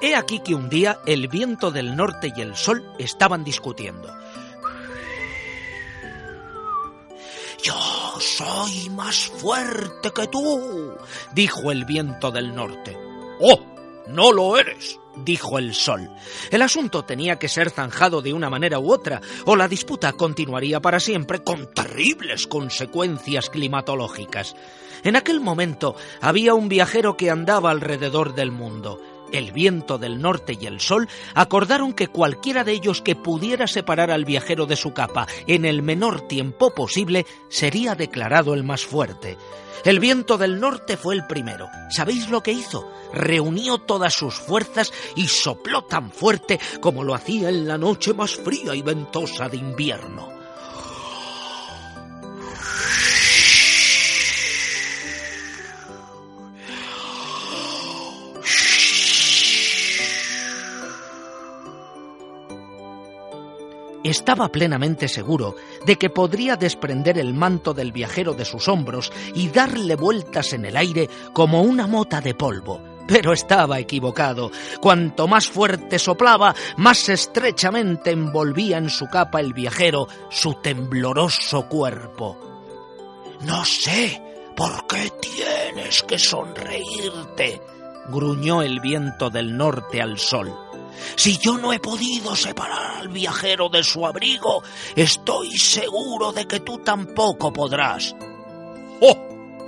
He aquí que un día el viento del norte y el sol estaban discutiendo. Yo soy más fuerte que tú, dijo el viento del norte. Oh, no lo eres, dijo el sol. El asunto tenía que ser zanjado de una manera u otra, o la disputa continuaría para siempre con terribles consecuencias climatológicas. En aquel momento había un viajero que andaba alrededor del mundo. El viento del norte y el sol acordaron que cualquiera de ellos que pudiera separar al viajero de su capa en el menor tiempo posible sería declarado el más fuerte. El viento del norte fue el primero. ¿Sabéis lo que hizo? Reunió todas sus fuerzas y sopló tan fuerte como lo hacía en la noche más fría y ventosa de invierno. Estaba plenamente seguro de que podría desprender el manto del viajero de sus hombros y darle vueltas en el aire como una mota de polvo. Pero estaba equivocado. Cuanto más fuerte soplaba, más estrechamente envolvía en su capa el viajero su tembloroso cuerpo. No sé por qué tienes que sonreírte, gruñó el viento del norte al sol. Si yo no he podido separar al viajero de su abrigo, estoy seguro de que tú tampoco podrás. ¡Oh!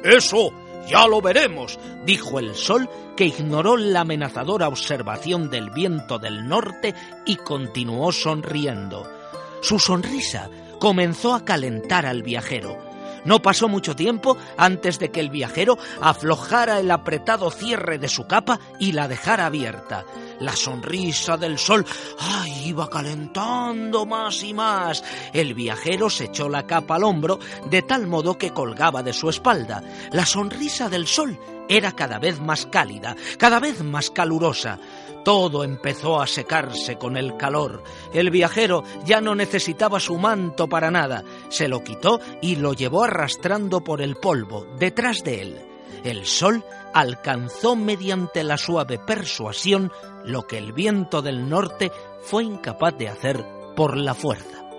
Eso ya lo veremos, dijo el sol, que ignoró la amenazadora observación del viento del norte y continuó sonriendo. Su sonrisa comenzó a calentar al viajero. No pasó mucho tiempo antes de que el viajero aflojara el apretado cierre de su capa y la dejara abierta. La sonrisa del sol iba calentando más y más. El viajero se echó la capa al hombro de tal modo que colgaba de su espalda. La sonrisa del sol era cada vez más cálida, cada vez más calurosa. Todo empezó a secarse con el calor. El viajero ya no necesitaba su manto para nada. Se lo quitó y lo llevó arrastrando por el polvo detrás de él. El sol alcanzó mediante la suave persuasión lo que el viento del norte fue incapaz de hacer por la fuerza.